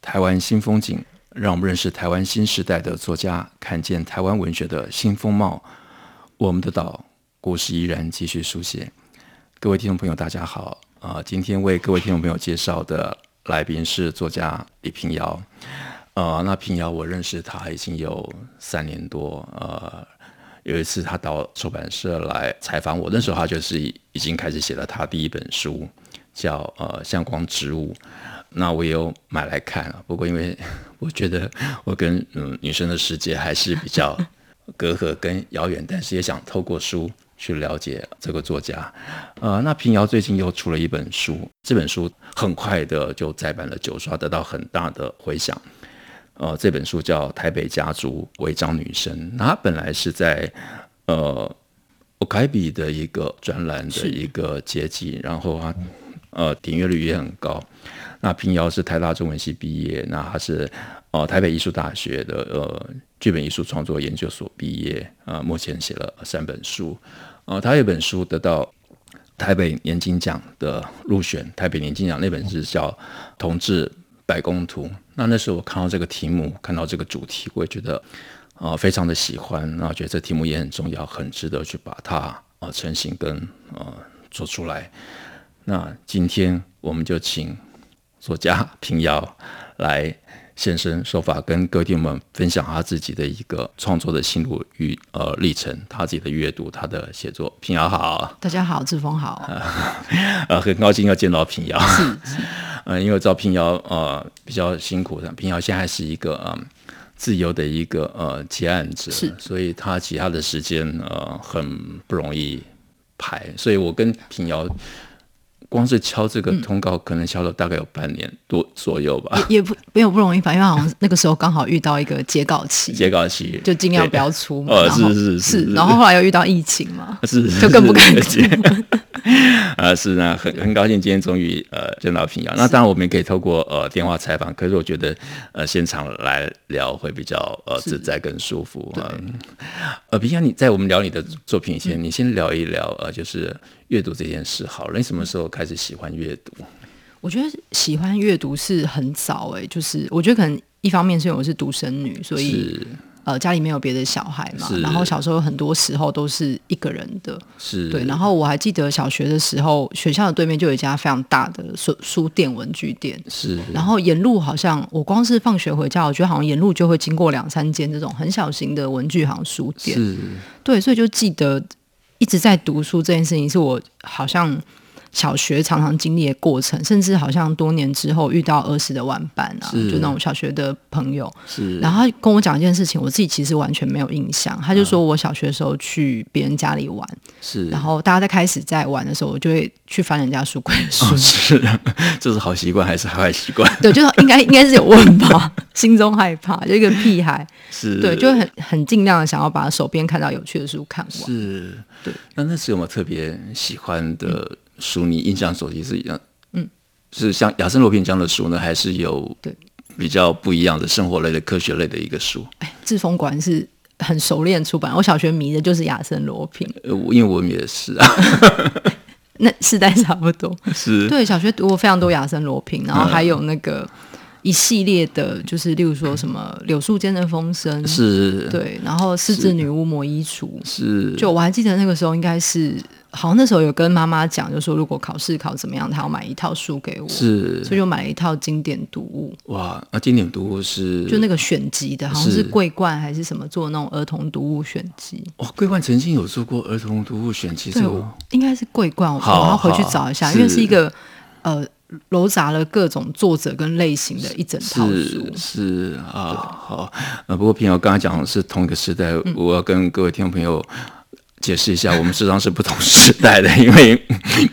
台湾新风景，让我们认识台湾新时代的作家，看见台湾文学的新风貌。我们的岛故事依然继续书写。各位听众朋友，大家好啊、呃！今天为各位听众朋友介绍的来宾是作家李平瑶。呃，那平遥我认识他已经有三年多。呃。有一次，他到出版社来采访我，那时候他就是已经开始写了他第一本书，叫呃《向光植物》。那我也有买来看啊，不过因为 我觉得我跟嗯女生的世界还是比较隔阂跟遥远，但是也想透过书去了解这个作家。呃，那平遥最近又出了一本书，这本书很快的就再版了九刷，得到很大的回响。呃，这本书叫《台北家族违章女生》，那她本来是在呃我凯比的一个专栏的一个阶级，然后啊呃点阅率也很高。那平遥是台大中文系毕业，那他是呃台北艺术大学的呃剧本艺术创作研究所毕业、呃，目前写了三本书。呃，他有本书得到台北年金奖的入选，台北年金奖那本是叫《同志百工图》。那那时候我看到这个题目，看到这个主题，我也觉得啊、呃、非常的喜欢，那我觉得这题目也很重要，很值得去把它啊、呃、成型跟呃做出来。那今天我们就请作家平遥来现身说法，跟各位们分享他自己的一个创作的心路与呃历程，他自己的阅读，他的写作。平遥好，大家好，志峰好，呃很高兴要见到平遥。是。是嗯，因为知道平遥呃比较辛苦的，屏瑶现在是一个嗯自由的一个呃结案者，是，所以他其他的时间呃很不容易排，所以我跟屏瑶光是敲这个通告，可能敲了大概有半年多左右吧，也也不没有不容易吧，因为好像那个时候刚好遇到一个截稿期，截稿期就尽量不要出嘛，哦，然后是是是，是，然后后来又遇到疫情嘛，是，就更不敢接。啊，是啊，很很高兴今天终于呃见到平遥。那当然我们也可以透过呃电话采访，可是我觉得呃现场来聊会比较呃自在更舒服啊。呃，平遥，你在我们聊你的作品以前，嗯、你先聊一聊呃，就是阅读这件事好了。你什么时候开始喜欢阅读？我觉得喜欢阅读是很早哎、欸，就是我觉得可能一方面是因为我是独生女，所以。呃，家里没有别的小孩嘛，然后小时候很多时候都是一个人的，是对。然后我还记得小学的时候，学校的对面就有一家非常大的书书店、文具店，是。然后沿路好像我光是放学回家，我觉得好像沿路就会经过两三间这种很小型的文具行书店，是。对，所以就记得一直在读书这件事情，是我好像。小学常常经历的过程，甚至好像多年之后遇到儿时的玩伴啊，就那种小学的朋友，是。然后他跟我讲一件事情，我自己其实完全没有印象。他就说我小学的时候去别人家里玩，是。然后大家在开始在玩的时候，我就会去翻人家书柜的书。哦、是，这是好习惯还是坏习惯？对，就是应该应该是有问吧，心中害怕，就一个屁孩。是。对，就很很尽量的想要把手边看到有趣的书看完。是。对。那那时有没有特别喜欢的？嗯书你印象所及是一样，嗯，是像亚森罗平这样的书呢，还是有对。比较不一样的生活类的、科学类的一个书？哎，志峰果然是很熟练出版。我小学迷的就是亚森罗平，呃，因为我们也是啊，那时代差不多。是。对，小学读过非常多亚森罗平，然后还有那个一系列的，就是例如说什么柳树间的风声，是，对，然后狮子女巫魔衣橱，是，就我还记得那个时候应该是。好像那时候有跟妈妈讲，就说如果考试考怎么样，她要买一套书给我，是，所以就买了一套经典读物。哇，那经典读物是就那个选集的，好像是桂冠还是什么做那种儿童读物选集。哦，桂冠曾经有做过儿童读物选集，对，应该是桂冠，我要回去找一下，因为是一个呃糅杂了各种作者跟类型的一整套书。是，是啊，好，呃，不过平遥刚才讲的是同一个时代，嗯，我要跟各位听众朋友。解释一下，我们实际上是不同时代的，因为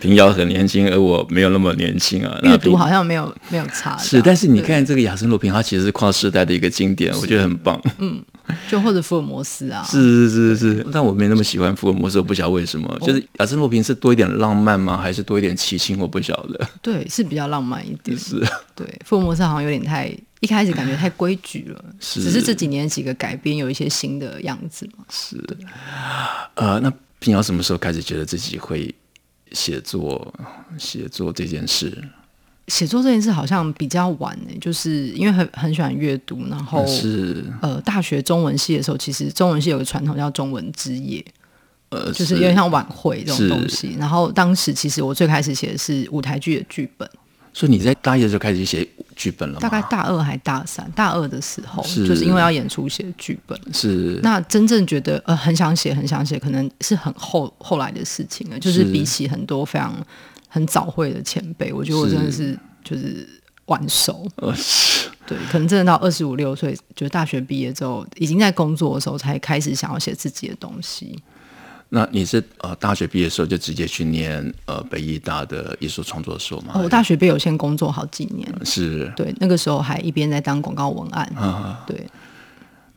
平遥很年轻，而我没有那么年轻啊。阅读好像没有没有差。是，但是你看这个亚森罗平，它其实是跨时代的一个经典，我觉得很棒。嗯，就或者福尔摩斯啊。是是是是，但我没那么喜欢福尔摩斯，我不晓得为什么。就是亚森罗平是多一点浪漫吗？还是多一点奇情？我不晓得。对，是比较浪漫一点。是。对，福尔摩斯好像有点太。一开始感觉太规矩了，是只是这几年几个改编有一些新的样子嘛。是，呃，那平遥什么时候开始觉得自己会写作？写作这件事，写作这件事好像比较晚呢，就是因为很很喜欢阅读，然后是呃，大学中文系的时候，其实中文系有个传统叫中文之夜，呃，就是有点像晚会这种东西。然后当时其实我最开始写的是舞台剧的剧本。所以你在大一的时候开始写剧本了吗？大概大二还大三，大二的时候，是就是因为要演出写剧本。是。那真正觉得呃很想写，很想写，可能是很后后来的事情了。就是比起很多非常很早会的前辈，我觉得我真的是就是晚熟。对，可能真的到二十五六岁，就是大学毕业之后，已经在工作的时候，才开始想要写自己的东西。那你是呃大学毕业的时候就直接去念呃北艺大的艺术创作所吗？哦，我大学毕业有先工作好几年，是对，那个时候还一边在当广告文案。啊，对。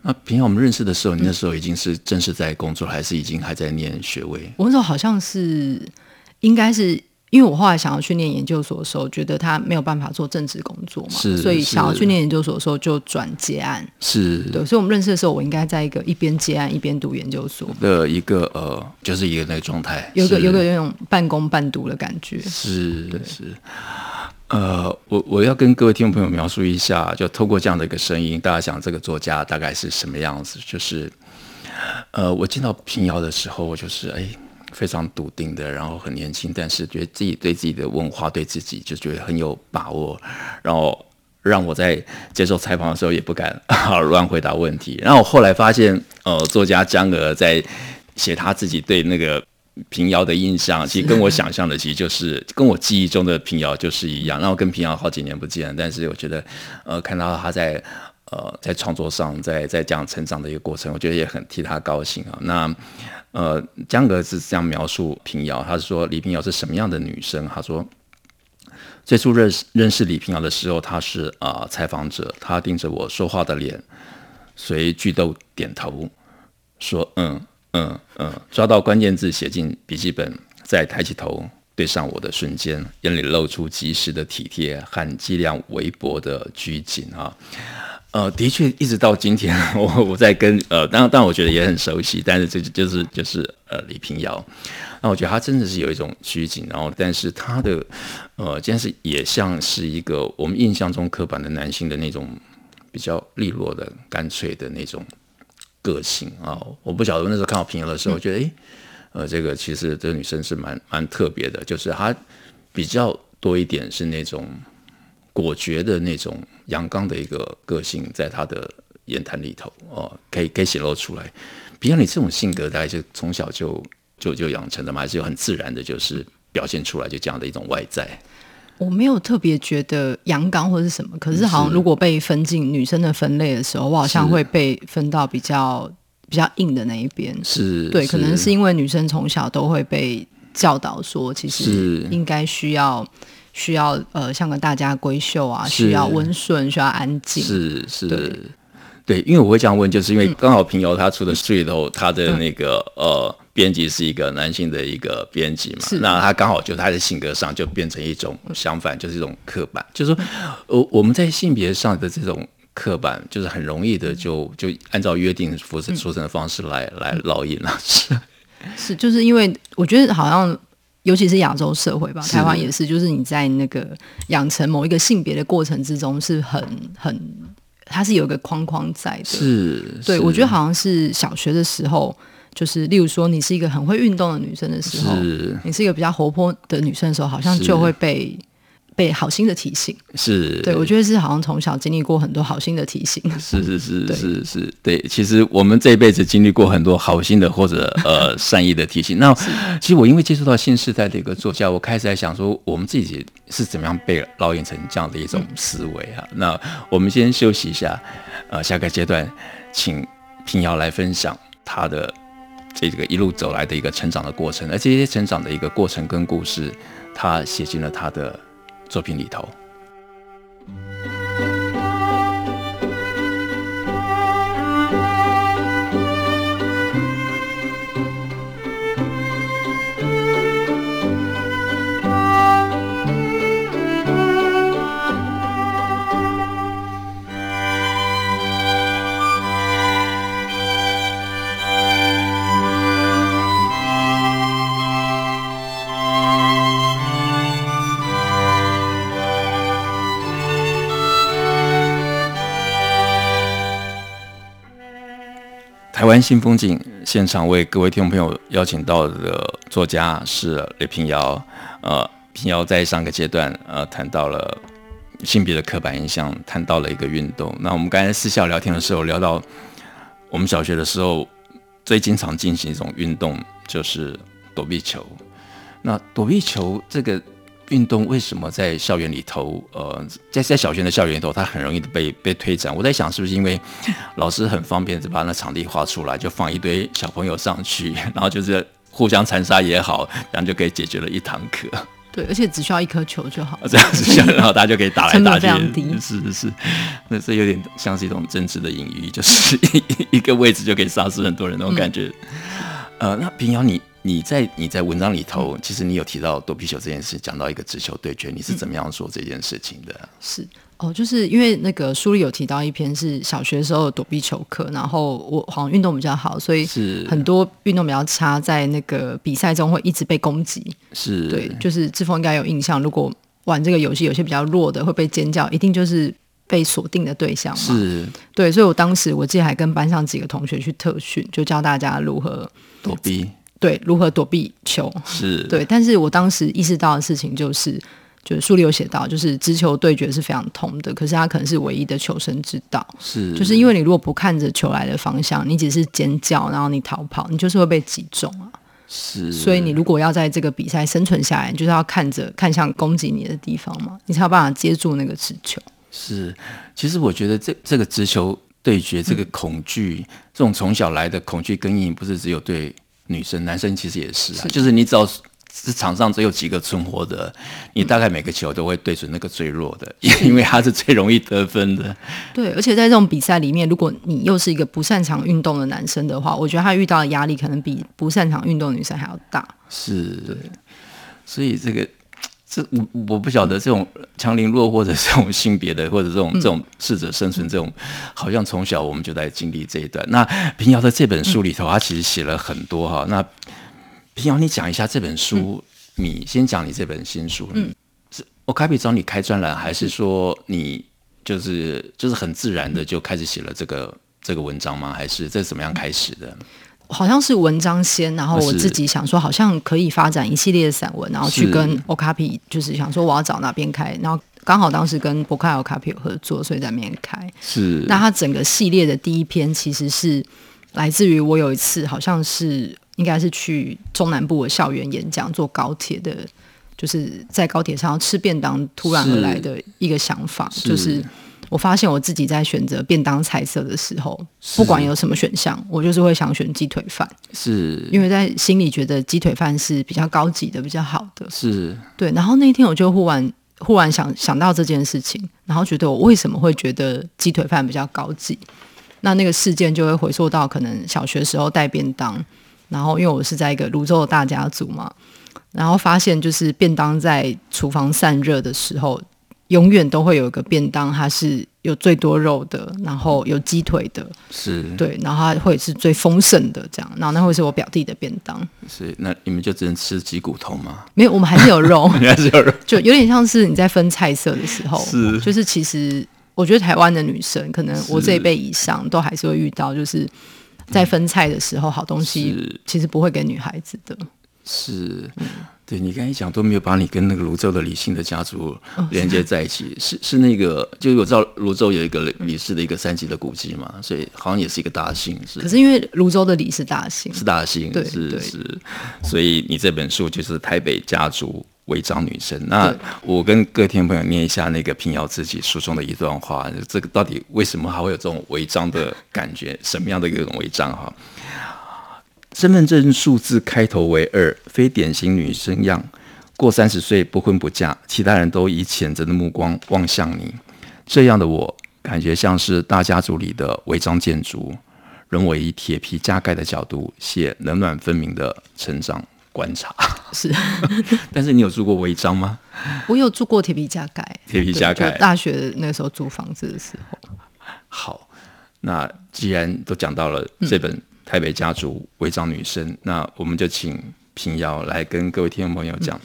那平常我们认识的时候，你那时候已经是正式在工作，嗯、还是已经还在念学位？我那时候好像是应该是。因为我后来想要去念研究所的时候，觉得他没有办法做正职工作嘛，所以想要去念研究所的时候就转接案。是，对，所以我们认识的时候，我应该在一个一边接案一边读研究所的一个呃，就是一个那个状态，有个有个那种半工半读的感觉。是是，呃，我我要跟各位听众朋友描述一下，就透过这样的一个声音，大家想这个作家大概是什么样子？就是，呃，我见到平遥的时候，我就是哎。非常笃定的，然后很年轻，但是觉得自己对自己的文化，对自己就觉得很有把握，然后让我在接受采访的时候也不敢乱回答问题。然后我后来发现，呃，作家江鹅在写他自己对那个平遥的印象，其实跟我想象的其实就是跟我记忆中的平遥就是一样。然后跟平遥好几年不见，但是我觉得，呃，看到他在呃在创作上，在在这样成长的一个过程，我觉得也很替他高兴啊。那。呃，江格是这样描述平遥，他说李平遥是什么样的女生？他说，最初认识认识李平遥的时候，她是啊、采访者，她盯着我说话的脸，随句都点头，说嗯嗯嗯，抓到关键字写进笔记本，再抬起头对上我的瞬间，眼里露出及时的体贴和剂量微薄的拘谨啊。呃，的确，一直到今天，我我在跟呃，当然，但我觉得也很熟悉，但是这就是就是呃，李平遥。那我觉得他真的是有一种拘谨，然后，但是他的呃，真是也像是一个我们印象中刻板的男性的那种比较利落的、干脆的那种个性啊。我不晓得那时候看到平遥的时候，我觉得诶，呃，这个其实这个女生是蛮蛮特别的，就是她比较多一点是那种。果决的那种阳刚的一个个性，在他的言谈里头哦，可以可以显露出来。比如，你这种性格大概就从小就就就养成的嘛？还是有很自然的，就是表现出来就这样的一种外在？我没有特别觉得阳刚或是什么，可是好像如果被分进女生的分类的时候，我好像会被分到比较比较硬的那一边。是对，可能是因为女生从小都会被教导说，其实应该需要。需要呃，像个大家闺秀啊，需要温顺，需要安静。是是，对，对，因为我会这样问，就是因为刚好平遥他出的书里头，他的那个呃编辑是一个男性的一个编辑嘛，那他刚好就他的性格上就变成一种相反，就是一种刻板，就是说，呃，我们在性别上的这种刻板，就是很容易的就就按照约定俗成说成的方式来来烙印了。是 是，就是因为我觉得好像。尤其是亚洲社会吧，台湾也是，就是你在那个养成某一个性别的过程之中，是很很，它是有一个框框在的。是，对，我觉得好像是小学的时候，就是例如说，你是一个很会运动的女生的时候，你是一个比较活泼的女生的时候，好像就会被。被好心的提醒是，对，我觉得是好像从小经历过很多好心的提醒，是是是 是是，对。其实我们这一辈子经历过很多好心的或者呃 善意的提醒。那其实我因为接触到新时代的一个作家，我开始在想说，我们自己是怎么样被烙印成这样的一种思维啊？嗯、那我们先休息一下，呃，下个阶段请平遥来分享他的这个一路走来的一个成长的过程，而这些成长的一个过程跟故事，他写进了他的作品里头。湾新风景现场为各位听众朋友邀请到的作家是雷平遥。呃，平遥在上个阶段呃谈到了性别的刻板印象，谈到了一个运动。那我们刚才私下聊天的时候聊到，我们小学的时候最经常进行一种运动就是躲避球。那躲避球这个。运动为什么在校园里头，呃，在在小学的校园里头，它很容易的被被推展？我在想，是不是因为老师很方便，就把那场地画出来，就放一堆小朋友上去，然后就是互相残杀也好，然后就可以解决了一堂课。对，而且只需要一颗球就好，这样子，然后大家就可以打来打去。是是是，那这有点像是一种政治的隐喻，就是一一个位置就可以杀死很多人那种感觉。嗯、呃，那平遥你。你在你在文章里头，其实你有提到躲避球这件事，讲到一个直球对决，你是怎么样做这件事情的？嗯、是哦，就是因为那个书里有提到一篇是小学时候的躲避球课，然后我好像运动比较好，所以是很多运动比较差，在那个比赛中会一直被攻击。是对，就是志峰应该有印象，如果玩这个游戏，有些比较弱的会被尖叫，一定就是被锁定的对象嘛。是对，所以我当时我记得还跟班上几个同学去特训，就教大家如何躲避。对，如何躲避球是 对，但是我当时意识到的事情就是，就是书里有写到，就是直球对决是非常痛的，可是它可能是唯一的求生之道。是，就是因为你如果不看着球来的方向，你只是尖叫，然后你逃跑，你就是会被击中啊。是，所以你如果要在这个比赛生存下来，你就是要看着看向攻击你的地方嘛，你才有办法接住那个直球。是，其实我觉得这这个直球对决，这个恐惧，嗯、这种从小来的恐惧根源，不是只有对。女生、男生其实也是啊，是就是你只要是场上只有几个存活的，你大概每个球都会对准那个最弱的，嗯、因为他是最容易得分的。对，而且在这种比赛里面，如果你又是一个不擅长运动的男生的话，我觉得他遇到的压力可能比不擅长运动的女生还要大。是，所以这个。这我我不晓得这种强凌弱或者这种性别的或者这种这种适者生存这种，好像从小我们就在经历这一段。那平遥的这本书里头，他其实写了很多哈。那平遥，你讲一下这本书，你先讲你这本新书。嗯，是 Okapi 找你开专栏，还是说你就是就是很自然的就开始写了这个这个文章吗？还是这是怎么样开始的？好像是文章先，然后我自己想说，好像可以发展一系列的散文，然后去跟 Okapi，就是想说我要找哪边开，然后刚好当时跟博卡 Okapi 有合作，所以在那边开。是，那他整个系列的第一篇其实是来自于我有一次，好像是应该是去中南部的校园演讲，坐高铁的，就是在高铁上吃便当，突然而来的一个想法，是就是。我发现我自己在选择便当菜色的时候，不管有什么选项，我就是会想选鸡腿饭，是因为在心里觉得鸡腿饭是比较高级的、比较好的。是对。然后那一天我就忽然忽然想想到这件事情，然后觉得我为什么会觉得鸡腿饭比较高级？那那个事件就会回溯到可能小学时候带便当，然后因为我是在一个泸州的大家族嘛，然后发现就是便当在厨房散热的时候。永远都会有一个便当，它是有最多肉的，然后有鸡腿的，是。对，然后它会是最丰盛的这样。然后那会是我表弟的便当，是那你们就只能吃鸡骨头吗？没有，我们还是有肉，还是有肉，就有点像是你在分菜色的时候，是。就是其实我觉得台湾的女生，可能我这一辈以上都还是会遇到，就是在分菜的时候，好东西其实不会给女孩子的，是。嗯对，你刚才讲都没有把你跟那个泸州的李姓的家族连接在一起，哦、是是，是那个，就我知道泸州有一个李氏的一个三级的古迹嘛，所以好像也是一个大姓。是，可是因为泸州的李是大姓，是大姓，对是对是，所以你这本书就是台北家族违章女生。那我跟各位听众朋友念一下那个平遥自己书中的一段话，这个到底为什么还会有这种违章的感觉？什么样的一种违章哈？身份证数字开头为二，非典型女生样，过三十岁不婚不嫁，其他人都以谴责的目光望向你。这样的我，感觉像是大家族里的违章建筑，人为以铁皮加盖的角度写冷暖分明的成长观察。是，但是你有住过违章吗？我有住过铁皮加盖，铁皮加盖。大学那个时候租房子的时候。好，那既然都讲到了这本《台北家族违章女生》，那我们就请平遥来跟各位听众朋友讲。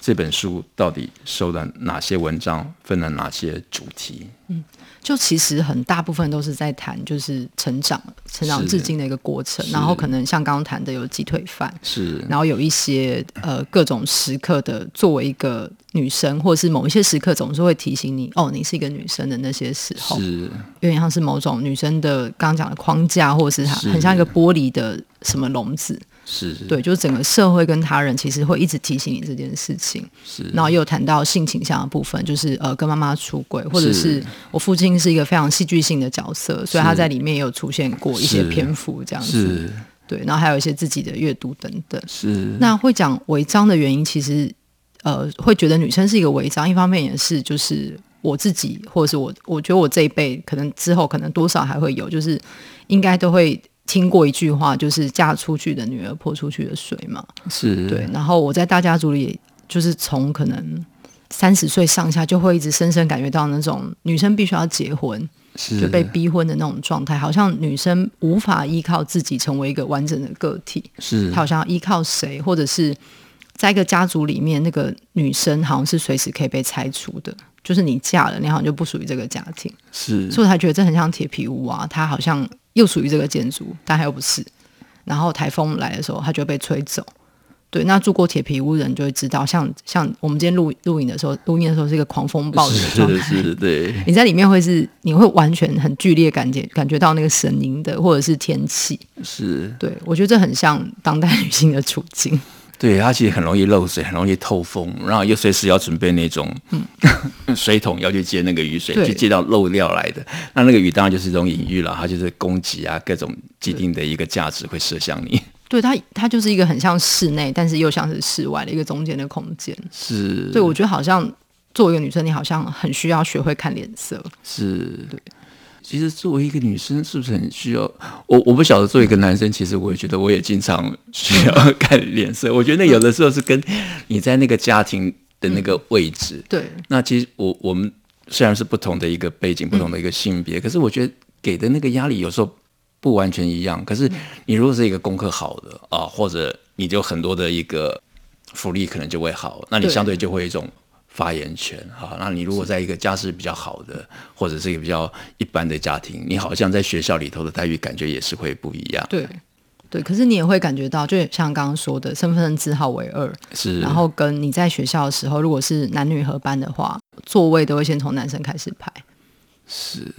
这本书到底收了哪些文章，分了哪些主题？嗯，就其实很大部分都是在谈，就是成长、成长至今的一个过程。然后可能像刚刚谈的有鸡腿饭，是，然后有一些呃各种时刻的，作为一个女生，或者是某一些时刻，总是会提醒你，哦，你是一个女生的那些时候，是，有点像是某种女生的刚刚讲的框架，或者是它很像一个玻璃的什么笼子。是对，就是整个社会跟他人其实会一直提醒你这件事情。是，然后又谈到性倾向的部分，就是呃，跟妈妈出轨，或者是我父亲是一个非常戏剧性的角色，所以他在里面也有出现过一些篇幅这样子。是，对，然后还有一些自己的阅读等等。是，那会讲违章的原因，其实呃，会觉得女生是一个违章，一方面也是就是我自己，或者是我，我觉得我这一辈可能之后可能多少还会有，就是应该都会。听过一句话，就是嫁出去的女儿泼出去的水嘛，是对。然后我在大家族里，就是从可能三十岁上下，就会一直深深感觉到那种女生必须要结婚，是就被逼婚的那种状态，好像女生无法依靠自己成为一个完整的个体，是。她好像要依靠谁，或者是在一个家族里面，那个女生好像是随时可以被拆除的，就是你嫁了，你好像就不属于这个家庭，是。所以我才觉得这很像铁皮屋啊，她好像。又属于这个建筑，但它又不是。然后台风来的时候，它就被吹走。对，那住过铁皮屋人就会知道，像像我们今天录录影的时候，录音的时候是一个狂风暴雨的状态。是是，对。你在里面会是，你会完全很剧烈感觉感觉到那个声音的，或者是天气。是。对，我觉得这很像当代女性的处境。对，它其实很容易漏水，很容易透风，然后又随时要准备那种、嗯、水桶要去接那个雨水，去接到漏掉来的。那那个雨当然就是一种隐喻了，它就是攻击啊，各种既定的一个价值会射向你。对，它它就是一个很像室内，但是又像是室外的一个中间的空间。是。对，我觉得好像作为一个女生，你好像很需要学会看脸色。是。对。其实作为一个女生，是不是很需要？我我不晓得。作为一个男生，其实我也觉得，我也经常需要 看脸色。我觉得那有的时候是跟你在那个家庭的那个位置。嗯、对。那其实我我们虽然是不同的一个背景，不同的一个性别，嗯、可是我觉得给的那个压力有时候不完全一样。可是你如果是一个功课好的啊，或者你就很多的一个福利可能就会好，那你相对就会一种。发言权哈，那你如果在一个家世比较好的，或者是一个比较一般的家庭，你好像在学校里头的待遇感觉也是会不一样。对，对，可是你也会感觉到，就像刚刚说的，身份证字号为二，是，然后跟你在学校的时候，如果是男女合班的话，座位都会先从男生开始排，是，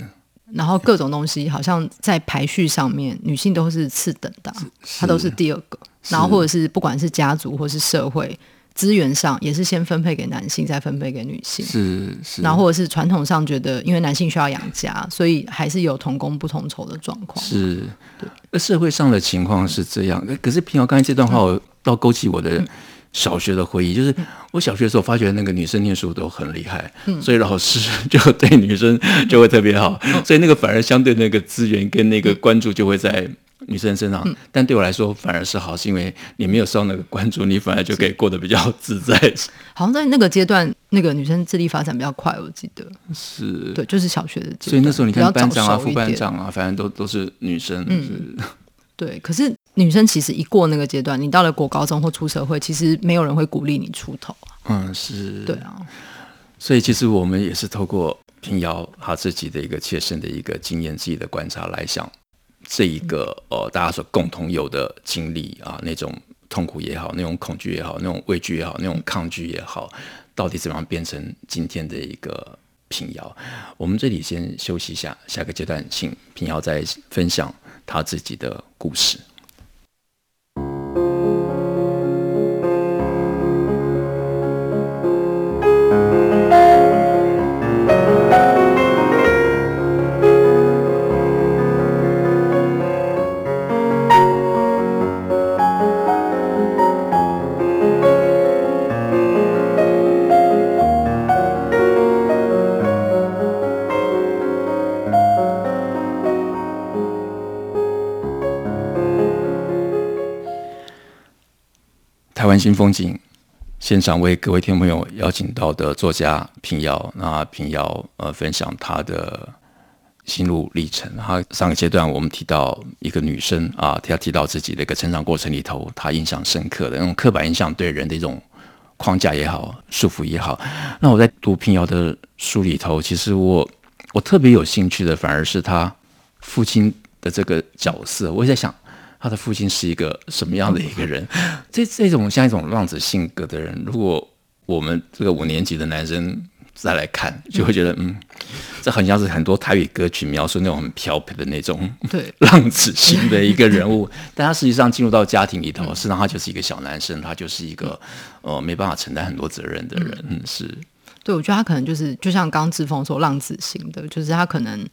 然后各种东西好像在排序上面，女性都是次等的，她都是第二个，然后或者是不管是家族或是社会。资源上也是先分配给男性，再分配给女性。是是，然后或者是传统上觉得，因为男性需要养家，所以还是有同工不同酬的状况。是，对。那社会上的情况是这样。可是平遥刚才这段话，我倒勾起我的小学的回忆，就是我小学的时候发觉那个女生念书都很厉害，所以老师就对女生就会特别好，所以那个反而相对那个资源跟那个关注就会在。女生身上，但对我来说反而是好，是因为你没有受那个关注，你反而就可以过得比较自在。好像在那个阶段，那个女生智力发展比较快，我记得是对，就是小学的阶段。所以那时候你看班长啊、副班长啊，反正都都是女生。嗯，对。可是女生其实一过那个阶段，你到了国高中或出社会，其实没有人会鼓励你出头啊。嗯，是。对啊。所以其实我们也是透过平遥他自己的一个切身的一个经验、自己的观察来想。这一个呃，大家所共同有的经历啊，那种痛苦也好，那种恐惧也好，那种畏惧也好，那种抗拒也好，到底怎么样变成今天的一个平遥？我们这里先休息一下，下个阶段请平遥再分享他自己的故事。新风景现场为各位听众朋友邀请到的作家平遥，那平遥呃分享他的心路历程。他上个阶段我们提到一个女生啊，她提到自己的一个成长过程里头，她印象深刻的那种刻板印象对人的一种框架也好，束缚也好。那我在读平遥的书里头，其实我我特别有兴趣的反而是他父亲的这个角色。我也在想。他的父亲是一个什么样的一个人？这这种像一种浪子性格的人，如果我们这个五年级的男生再来看，就会觉得，嗯，这很像是很多台语歌曲描述那种很飘撇的那种对 浪子型的一个人物。但他实际上进入到家庭里头，实际上他就是一个小男生，他就是一个呃没办法承担很多责任的人。嗯，是。对，我觉得他可能就是就像刚志峰说，浪子型的，就是他可能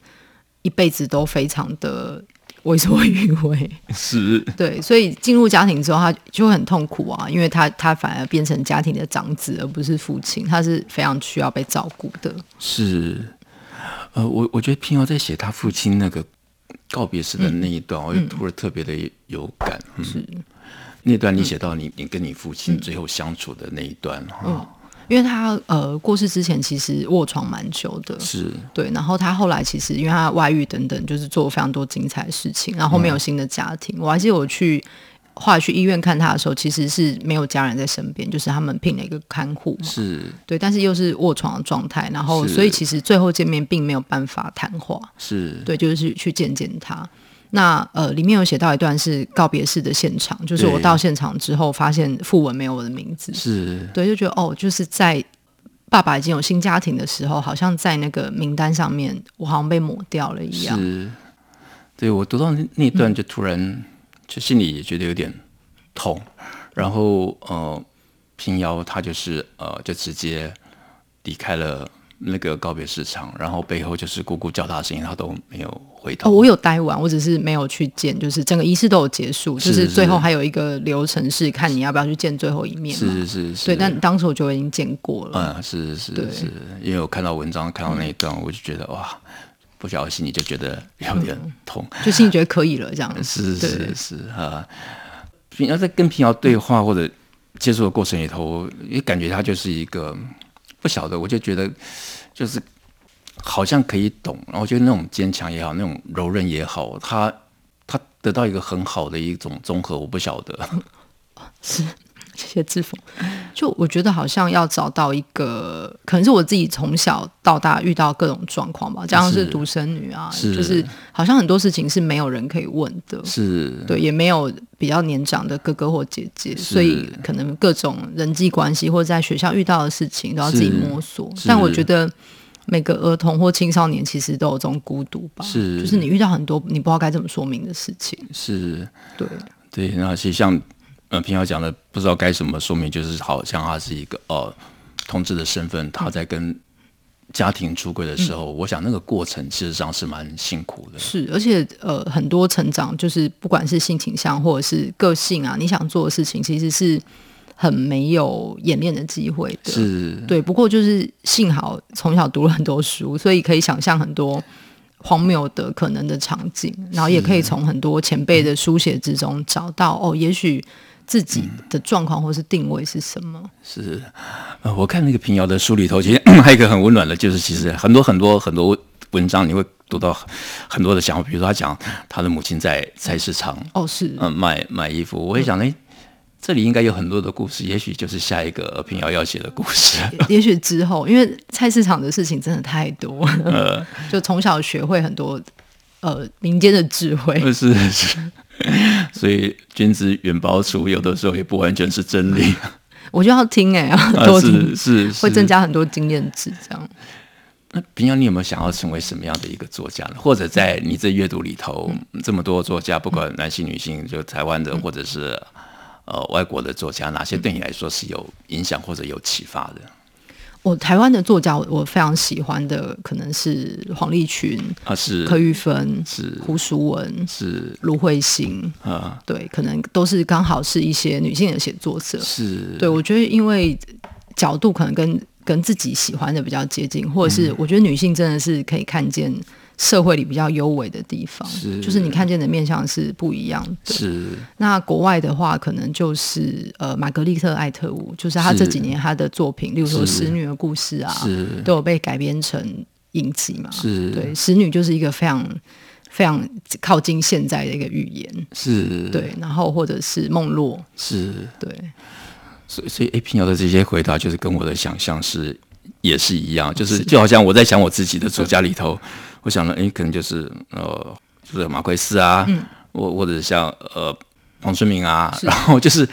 一辈子都非常的。为所欲为是，对，所以进入家庭之后，他就会很痛苦啊，因为他他反而变成家庭的长子，而不是父亲，他是非常需要被照顾的。是，呃，我我觉得平遥在写他父亲那个告别式的那一段，嗯、我就突然特别的有感。嗯、是，那段你写到你你跟你父亲最后相处的那一段哈。因为他呃过世之前其实卧床蛮久的，是。对，然后他后来其实因为他外遇等等，就是做了非常多精彩的事情，然后后面有新的家庭。嗯、我还记得我去后来去医院看他的时候，其实是没有家人在身边，就是他们聘了一个看护，是。对，但是又是卧床的状态，然后所以其实最后见面并没有办法谈话，是。对，就是去见见他。那呃，里面有写到一段是告别式的现场，就是我到现场之后，发现副文没有我的名字，是对，就觉得哦，就是在爸爸已经有新家庭的时候，好像在那个名单上面，我好像被抹掉了一样。是，对，我读到那那段，就突然、嗯、就心里也觉得有点痛，然后呃，平遥他就是呃，就直接离开了。那个告别市场，然后背后就是姑姑叫他的声音，他都没有回头。哦，我有待完，我只是没有去见，就是整个仪式都有结束，是是就是最后还有一个流程是看你要不要去见最后一面。是是是，是，对，但当时我就已经见过了。嗯，是是是是，因为我看到文章看到那一段，我就觉得哇，不小心你就觉得有点痛，嗯、就心里觉得可以了这样。是是是是啊，平遥在跟平遥对话或者接触的过程里头，也感觉他就是一个。不晓得，我就觉得就是好像可以懂，然后就那种坚强也好，那种柔韧也好，他他得到一个很好的一种综合，我不晓得。是。谢谢志峰，就我觉得好像要找到一个，可能是我自己从小到大遇到各种状况吧，加上是独生女啊，是。就是好像很多事情是没有人可以问的，是。对，也没有比较年长的哥哥或姐姐，所以可能各种人际关系或者在学校遇到的事情都要自己摸索。但我觉得每个儿童或青少年其实都有这种孤独吧，是，就是你遇到很多你不知道该怎么说明的事情，是。对。对，那其实像。呃，平遥讲的不知道该怎么说明，就是好像他是一个呃同志的身份，他在跟家庭出轨的时候，嗯、我想那个过程其实上是蛮辛苦的。是，而且呃很多成长，就是不管是性倾向或者是个性啊，你想做的事情，其实是很没有演练的机会的。是，对。不过就是幸好从小读了很多书，所以可以想象很多荒谬的可能的场景，然后也可以从很多前辈的书写之中找到哦，也许。自己的状况或是定位是什么？是，呃，我看那个平遥的书里头，其实 还有一个很温暖的，就是其实很多很多很多文章，你会读到很多的想法。比如说，他讲他的母亲在菜市场哦，是嗯卖卖衣服，我也想，哎，这里应该有很多的故事，也许就是下一个平遥要写的故事。也许之后，因为菜市场的事情真的太多，呃，就从小学会很多呃民间的智慧，是是。所以君子远庖厨，有的时候也不完全是真理。我就要听哎、欸，多听是会增加很多经验值。这样，那平常，你有没有想要成为什么样的一个作家呢？或者在你这阅读里头，嗯、这么多作家，不管男性、女性，就台湾的或者是呃外国的作家，哪些对你来说是有影响或者有启发的？我台湾的作家，我非常喜欢的可能是黄立群啊，是。柯玉芬，是。胡淑文，是。卢慧欣啊，对，可能都是刚好是一些女性的写作者。是，对我觉得因为角度可能跟跟自己喜欢的比较接近，或者是我觉得女性真的是可以看见社会里比较优微的地方，是。就是你看见的面相是不一样的。是。那国外的话，可能就是呃，玛格丽特·艾特伍，就是他这几年他的作品，例如说《使女的故事》啊，都有被改编成影集嘛。是。对，《使女》就是一个非常非常靠近现在的一个语言。是。对，然后或者是梦落，是。对。所以，所以 A 平遥的这些回答，就是跟我的想象是也是一样，就是。就好像我在想我自己的作家里头，我想呢，哎，可能就是呃，就是马奎斯啊，或、嗯、或者像呃黄春明啊，然后就是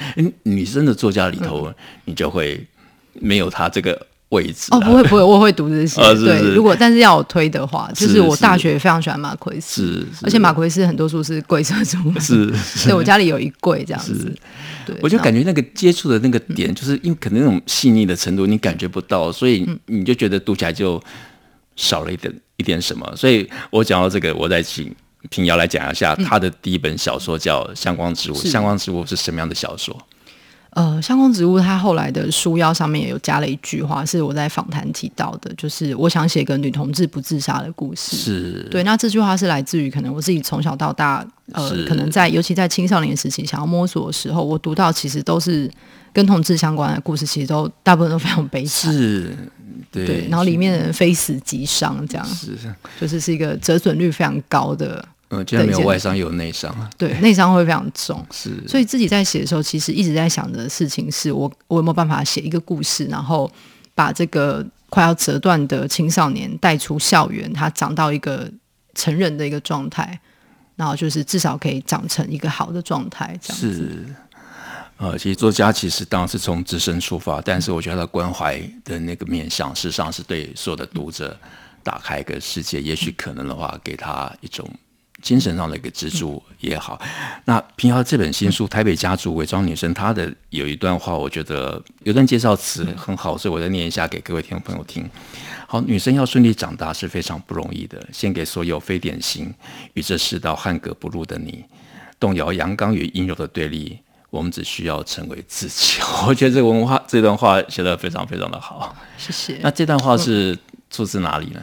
女生的作家里头，嗯、你就会没有他这个。位置哦，不会不会，我会读这些。对，如果但是要我推的话，就是我大学非常喜欢马奎斯，而且马奎斯很多书是贵色书，是，所以 我家里有一柜这样子。对，我就感觉那个接触的那个点，就是因为可能那种细腻的程度你感觉不到，所以你就觉得读起来就少了一点一点什么。所以我讲到这个，我再请平遥来讲一下他的第一本小说叫《相光植物》。相光植物是什么样的小说？呃，相光植物，它后来的书腰上面也有加了一句话，是我在访谈提到的，就是我想写个女同志不自杀的故事。是对，那这句话是来自于可能我自己从小到大，呃，可能在尤其在青少年时期想要摸索的时候，我读到其实都是跟同志相关的故事，其实都大部分都非常悲惨。是，对，对，然后里面的人非死即伤，这样是，就是是一个折损率非常高的。嗯，既然没有外伤，有内伤啊。对，内伤会非常重。是，所以自己在写的时候，其实一直在想的事情是我，我有没有办法写一个故事，然后把这个快要折断的青少年带出校园，他长到一个成人的一个状态，然后就是至少可以长成一个好的状态。这样子。是，呃，其实作家其实当然是从自身出发，但是我觉得他关怀的那个面向，事实上是对所有的读者打开一个世界。也许可能的话，给他一种。精神上的一个支柱也好，那平遥这本新书《台北家族伪装女生》，她的有一段话，我觉得有段介绍词很好，所以我再念一下给各位听众朋友听。好，女生要顺利长大是非常不容易的，献给所有非典型与这世道汉格不入的你，动摇阳刚与阴柔的对立，我们只需要成为自己。我觉得这个文化这段话写得非常非常的好，谢谢。那这段话是出自哪里呢？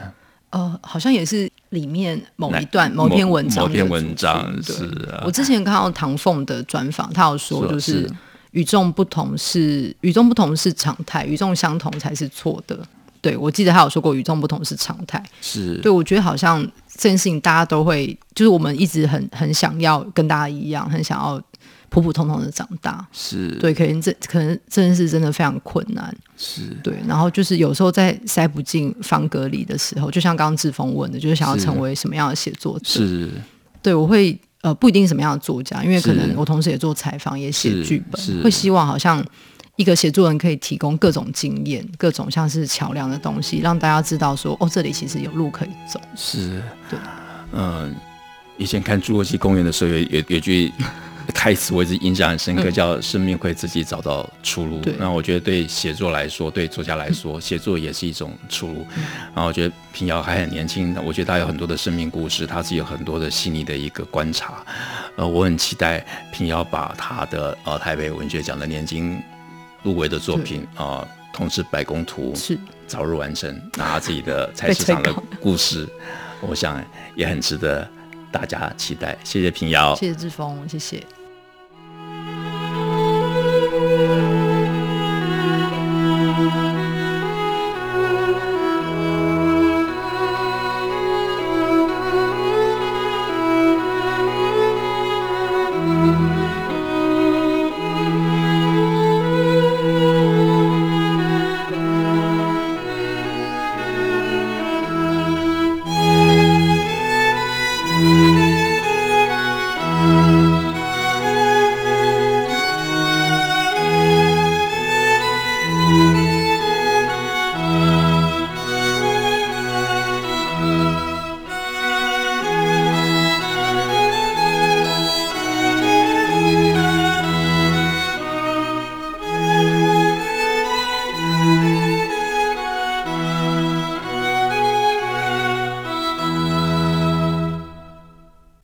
呃，好像也是里面某一段某篇文章。某篇文章是啊。我之前看到唐凤的专访，他有说，就是与众不同是与众不同是常态，与众相同才是错的。对，我记得他有说过，与众不同是常态。是。对，我觉得好像这件事情大家都会，就是我们一直很很想要跟大家一样，很想要。普普通通的长大是对，可能这可能这件事真的非常困难，是对。然后就是有时候在塞不进方格里的时候，就像刚刚志峰问的，就是想要成为什么样的写作者？是，对我会呃不一定什么样的作家，因为可能我同时也做采访，也写剧本，会希望好像一个写作人可以提供各种经验，各种像是桥梁的东西，让大家知道说哦，这里其实有路可以走。是，对，嗯、呃，以前看《侏罗纪公园》的时候有，有有有句。台词我一直印象很深刻，叫“生命会自己找到出路”。那我觉得对写作来说，对作家来说，写作也是一种出路。然后我觉得平遥还很年轻，我觉得他有很多的生命故事，他是有很多的细腻的一个观察。呃，我很期待平遥把他的呃台北文学奖的年金入围的作品啊，《同志百工图》是早日完成，拿自己的菜市场的故事，我想也很值得大家期待。谢谢平遥，谢谢志峰，谢谢。